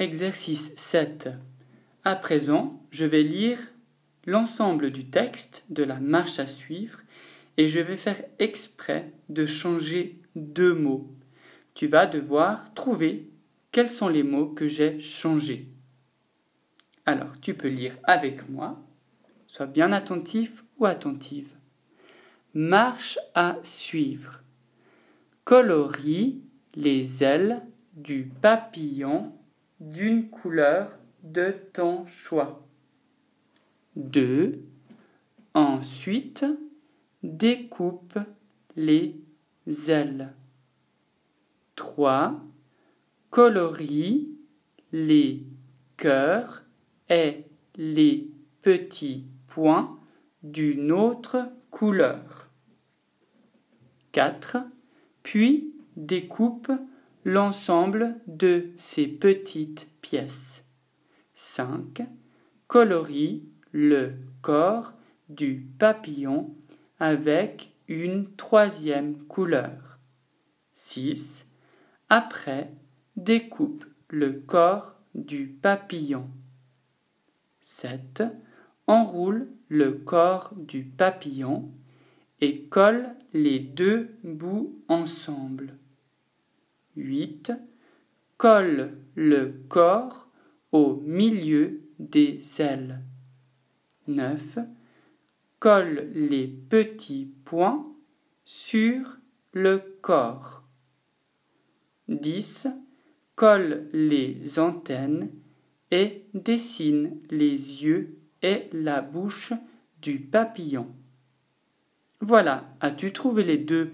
Exercice 7. À présent, je vais lire l'ensemble du texte de la marche à suivre et je vais faire exprès de changer deux mots. Tu vas devoir trouver quels sont les mots que j'ai changés. Alors, tu peux lire avec moi. Sois bien attentif ou attentive. Marche à suivre. Colorie les ailes du papillon d'une couleur de ton choix. 2. Ensuite, découpe les ailes. 3. Colorie les cœurs et les petits points d'une autre couleur. 4. Puis découpe l'ensemble de ces petites pièces. 5. Colorie le corps du papillon avec une troisième couleur. 6. Après, découpe le corps du papillon. 7. Enroule le corps du papillon et colle les deux bouts ensemble. 8. Colle le corps au milieu des ailes. 9. Colle les petits points sur le corps. 10. Colle les antennes et dessine les yeux et la bouche du papillon. Voilà, as-tu trouvé les deux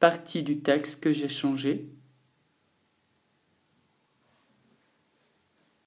parties du texte que j'ai changées?